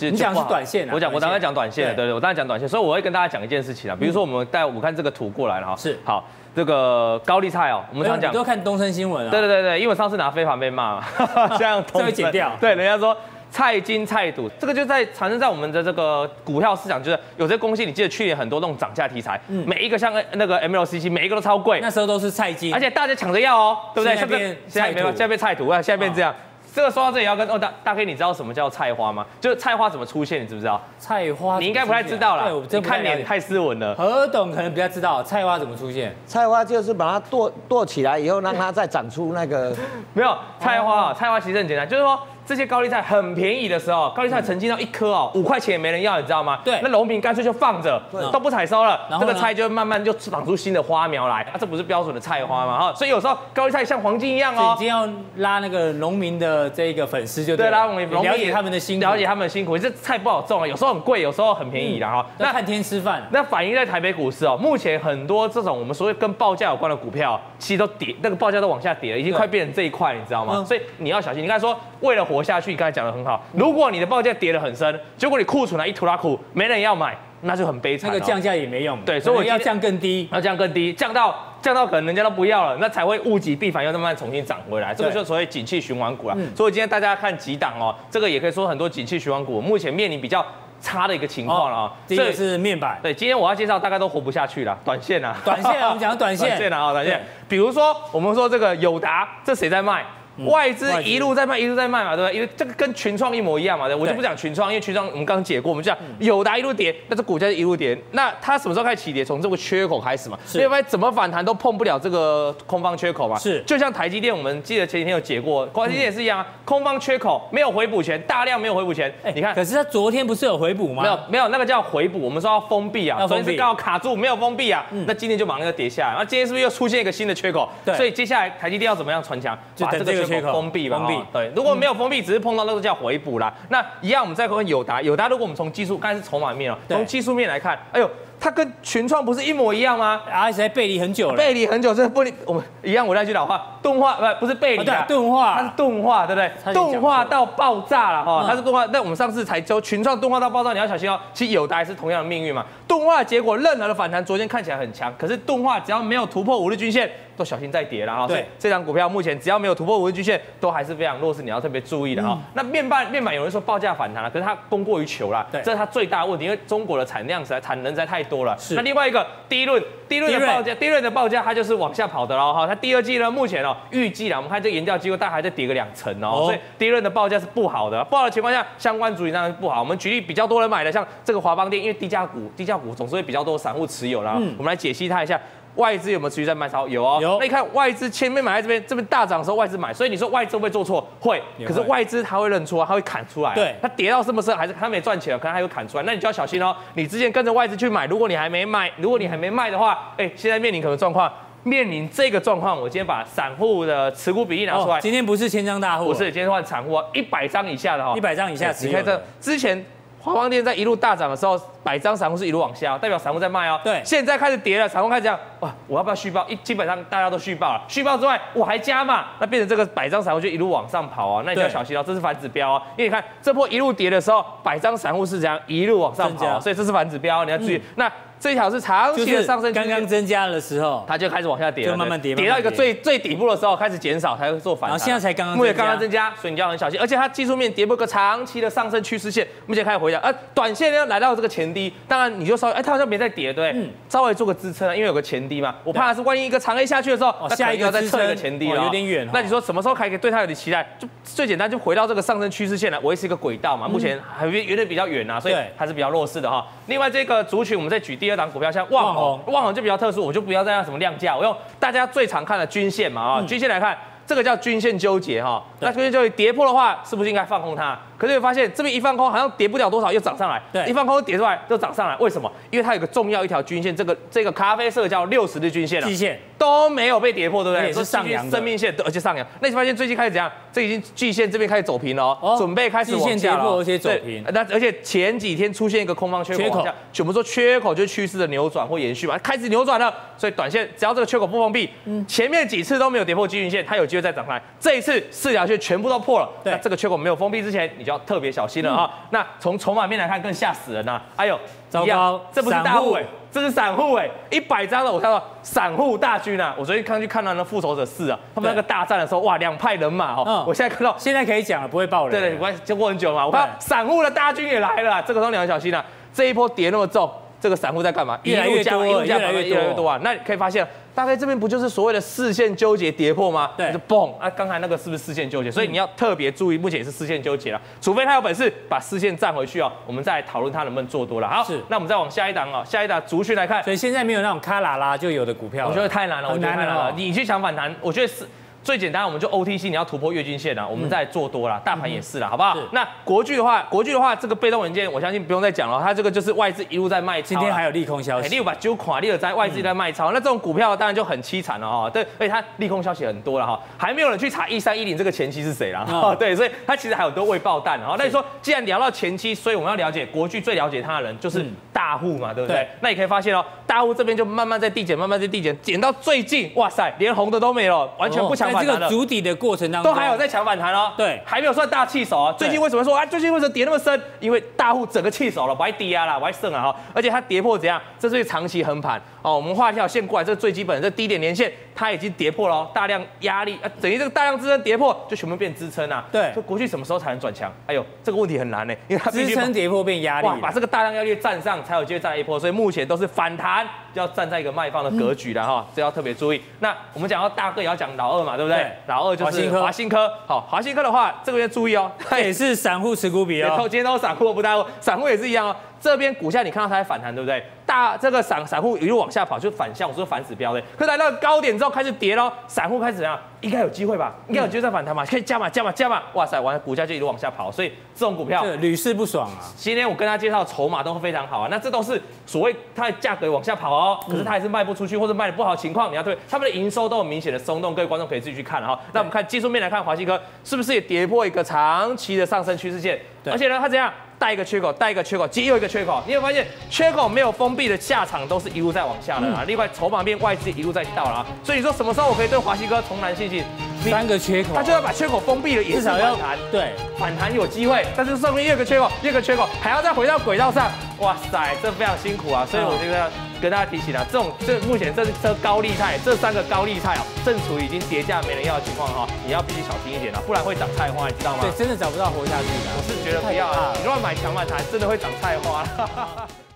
你讲是短线啊？我讲我刚才讲短线，对对，我刚才讲短线，所以我会跟大家讲一件事情啊，比如说我们带我看这个图过来了哈，是好。这个高丽菜哦，我们常讲，都看东森新闻啊。对对对对，因为上次拿飞盘被骂嘛，这样这会剪掉。对，人家说菜金菜赌，这个就在产生在我们的这个股票市场，就是有些公司，你记得去年很多那种涨价题材，嗯，每一个像那个 MLCC，每一个都超贵，那时候都是菜金，而且大家抢着要哦，对不对？现在变现在没有，现在变菜赌啊，现在变这样。这个说到这里要跟哦大大 K，你知道什么叫菜花吗？就是菜花怎么出现，你知不知道？菜花，你应该不太知道啦。你看脸太斯文了。何董可能比较知道菜花怎么出现。菜花就是把它剁剁起来以后，让它再长出那个。没有菜花啊，菜花其实很简单，就是说。这些高丽菜很便宜的时候，高丽菜曾经到一颗哦五块钱也没人要，你知道吗？对，那农民干脆就放着，都不采收了，这个菜就慢慢就长出新的花苗来。啊，这不是标准的菜花吗？哈，所以有时候高丽菜像黄金一样哦。已经要拉那个农民的这个粉丝就对，拉农民了解他们的辛苦，了解他们的辛苦。这菜不好种啊，有时候很贵，有时候很便宜的哈。那看天吃饭。那反映在台北股市哦，目前很多这种我们所谓跟报价有关的股票，其实都跌，那个报价都往下跌了，已经快变成这一块，你知道吗？所以你要小心。你刚才说为了活下去，刚才讲的。很好，如果你的报价跌得很深，结果你库存啊一拖拉库，没人要买，那就很悲惨。那个降价也没用，对，所以我要降更低，要降更低，降到降到可能人家都不要了，那才会物极必反，要慢慢重新涨回来。这个就是所谓景气循环股啊。所以今天大家看几档哦，这个也可以说很多景气循环股目前面临比较差的一个情况了啊。这个是面板，对，今天我要介绍大概都活不下去了，短线啊，短线啊，我们讲短线，短线啊，短线。比如说我们说这个友达，这谁在卖？外资一路在卖，一路在卖嘛，对不对？因为这个跟群创一模一样嘛，对。我就不讲群创，因为群创我们刚刚解过，我们就讲友达一路跌，那这股价就一路跌。那它什么时候开始起跌？从这个缺口开始嘛。是。因为怎么反弹都碰不了这个空方缺口嘛。是。就像台积电，我们记得前几天有解过，台积电也是一样啊，空方缺口没有回补前，大量没有回补前。哎，你看。可是它昨天不是有回补吗？没有，没有，那个叫回补。我们说要封闭啊，昨天是刚好卡住，没有封闭啊。那今天就马上要跌下来。那今天是不是又出现一个新的缺口？对。所以接下来台积电要怎么样传强？把这个缺口封闭吧。对，如果没有封闭，只是碰到那个叫回补啦。那一样，我们再看友达，友达如果我们从技术，刚才是筹码面哦，从技术面来看，哎呦。它跟群创不是一模一样吗？而且背离很久了，背离很久，这不离我们一样。我再句老话，钝化不不是背离的，钝化，它是钝化，对不对？钝化到爆炸了哈，它是钝化。那我们上次才说群创钝化到爆炸，你要小心哦。其实友达是同样的命运嘛。钝化结果，任何的反弹，昨天看起来很强，可是钝化只要没有突破五日均线，都小心再跌了哈。对，这张股票目前只要没有突破五日均线，都还是非常弱势，你要特别注意的哈。那面板面板有人说报价反弹了，可是它供过于求了，对，这是它最大的问题，因为中国的产量实在产能实在太多了。是，那另外。一个第一轮，第一轮的报价，第一轮的报价，它就是往下跑的了哈。它第二季呢，目前哦，预计了，我们看这个研调机构，大概还在跌个两成哦。所以第一轮的报价是不好的，不好的情况下，相关主体当然是不好。我们举例比较多人买的，像这个华邦电，因为低价股，低价股总是会比较多散户持有啦。我们来解析它一下。外资有没有持续在卖超？有哦。有。那你看外资前面买在这边，这边大涨的时候外资买，所以你说外资会不会做错？会。可是外资他会认错啊，他会砍出来。对。它跌到什么时候还是它没赚钱了，可能还会砍出来，那你就要小心哦。你之前跟着外资去买，如果你还没卖，如果你还没卖的话，哎，现在面临可能状况，面临这个状况，我今天把散户的持股比例拿出来。今天不是千张大户，不是，今天换散户啊，一百张以下的哈。一百张以下。你看这之前。华邦电在一路大涨的时候，百张散户是一路往下，代表散户在卖哦。对，现在开始跌了，散户开始这样，哇，我要不要续报？一基本上大家都续报了，续报之外我还加嘛，那变成这个百张散户就一路往上跑啊，那你就要小心哦，这是反指标哦，因为你看这波一路跌的时候，百张散户是怎样一路往上跑，所以这是反指标，你要注意。嗯、那这一条是长期的上升，刚刚增加的时候，它就开始往下跌了，就慢慢跌，跌到一个最最底部的时候开始减少，才会做反弹。现在才刚刚，目前刚刚增加，所以你就要很小心。而且它技术面跌破个长期的上升趋势线，目前开始回调，而短线呢来到这个前低，当然你就稍微，哎，它好像没在跌，对，嗯，稍微做个支撑，因为有个前低嘛。我怕的是万一一个长 A 下去的时候，下一个要再测一个前低了，有点远。那你说什么时候还可以对它有点期待？就最简单，就回到这个上升趋势线来维持一个轨道嘛。目前还有点比较远啊，所以还是比较弱势的哈。另外这个族群，我们再举第二档股票，像旺宏，旺宏。就比较特殊，我就不要再让什么量价，我用大家最常看的均线嘛啊，均线来看，这个叫均线纠结哈，那均线纠结跌破的话，是不是应该放空它？可是你发现这边一放空，好像跌不了多少，又涨上来。对，一放空跌出来又涨上来，为什么？因为它有个重要一条均线，这个这个咖啡色叫六十日均线了，季线都没有被跌破，对不对？是上扬生命线，而且上扬。那你发现最近开始怎样？这已经季线这边开始走平了哦，准备开始往下了，而且走平。那而且前几天出现一个空方缺口，缺口，我们说缺口就是趋势的扭转或延续嘛，开始扭转了。所以短线只要这个缺口不封闭，嗯，前面几次都没有跌破季均线，它有机会再涨上来。这一次四条线全部都破了，那这个缺口没有封闭之前，你就要特别小心了。啊，那从筹码面来看更吓死人呐！哎呦，糟糕，这不是大户哎，这是散户哎，一百张了我看到散户大军啊！我昨天刚去看到那复仇者四啊，他们那个大战的时候，哇，两派人马哦，我现在看到现在可以讲了，不会爆雷。对对，我经过很久嘛，我看散户的大军也来了，这个时候你要小心了。这一波跌那么重，这个散户在干嘛？越来越多，越来越多，越多啊！那你可以发现。大概这边不就是所谓的视线纠结跌破吗？对，就嘣啊！刚才那个是不是视线纠结？所以你要特别注意，目前也是视线纠结了。除非他有本事把视线站回去哦，我们再讨论他能不能做多了。好，是。那我们再往下一档哦，下一档族群来看。所以现在没有那种卡啦啦就有的股票，我觉得太难了，我觉得太难了。你去抢反弹，我觉得是。最简单，我们就 OTC，你要突破月均线啊，我们再做多了，大盘也是了，好不好？那国巨的话，国巨的话，这个被动文件，我相信不用再讲了，它这个就是外资一路在卖超。今天还有利空消息，你有把揪垮，你有在外资在卖超，那这种股票当然就很凄惨了哈。对，而且它利空消息很多了哈，还没有人去查一三一零这个前期是谁了。对，所以它其实还有多未爆弹。哈，那你说既然聊到前期，所以我们要了解国巨最了解它的人就是大户嘛，对不对？那你可以发现哦，大户这边就慢慢在递减，慢慢在递减，减到最近，哇塞，连红的都没了，完全不抢。这个筑底的。过程当中都还有在抢反弹哦，对，还没有算大气手啊。最近为什么说啊？最近为什么跌那么深？因为大户整个气手了，不爱跌啊啦，不爱剩啊哈。而且它跌破怎样？这是长期横盘哦。我们画一条线过来，这是最基本的，这低点连线它已经跌破了哦，大量压力啊，等于这个大量支撑跌破，就全部变支撑啊。对，这国巨什么时候才能转强？哎呦，这个问题很难呢，因为它支撑跌破变压力，把这个大量压力站上，才有机会再来一波。所以目前都是反弹，就要站在一个卖方的格局了哈，这要特别注意。那我们讲到大哥也要讲老二嘛，对不对？老二就是华新科。好，华新科的话，这个要注意哦，它 也是散户持股比哦，今天都散户不大户，散户也是一样哦。这边股价你看到它在反弹，对不对？大这个散散户一路往下跑，就反向，我说反指标的。可是来到高点之后开始跌喽，散户开始怎样？应该有机会吧？应该有机会再反弹嘛？可以加码加码加码！哇塞，完了股价就一路往下跑，所以这种股票屡试不爽啊。今天我跟他介绍筹码都非常好啊，那这都是所谓它的价格往下跑哦，可是它还是卖不出去或者卖的不好的情况，你要对他们的营收都有明显的松动，各位观众可以自己去看哈。那我们看技术面来看，华西科是不是也跌破一个长期的上升趋势线？而且呢，它怎样？带一个缺口，带一个缺口，接又一个缺口，你会发现缺口没有封闭的下场都是一路在往下的啊。另外筹码面外资一路在倒了啊，所以你说什么时候我可以对华西哥重燃信心？三个缺口，他就要把缺口封闭了，也是反弹，对，反弹有机会，但是上面又一个缺口，又一个缺口，还要再回到轨道上，哇塞，这非常辛苦啊。所以我觉得跟大家提醒啊，这种这目前这这高丽菜这三个高丽菜哦，正处于已经跌价没人要的情况哈，你要必须小心一点了，不然会长菜花，你知道吗？对，真的找不到活下去的。我是觉得不要啊，你乱买强买台，真的会长菜花。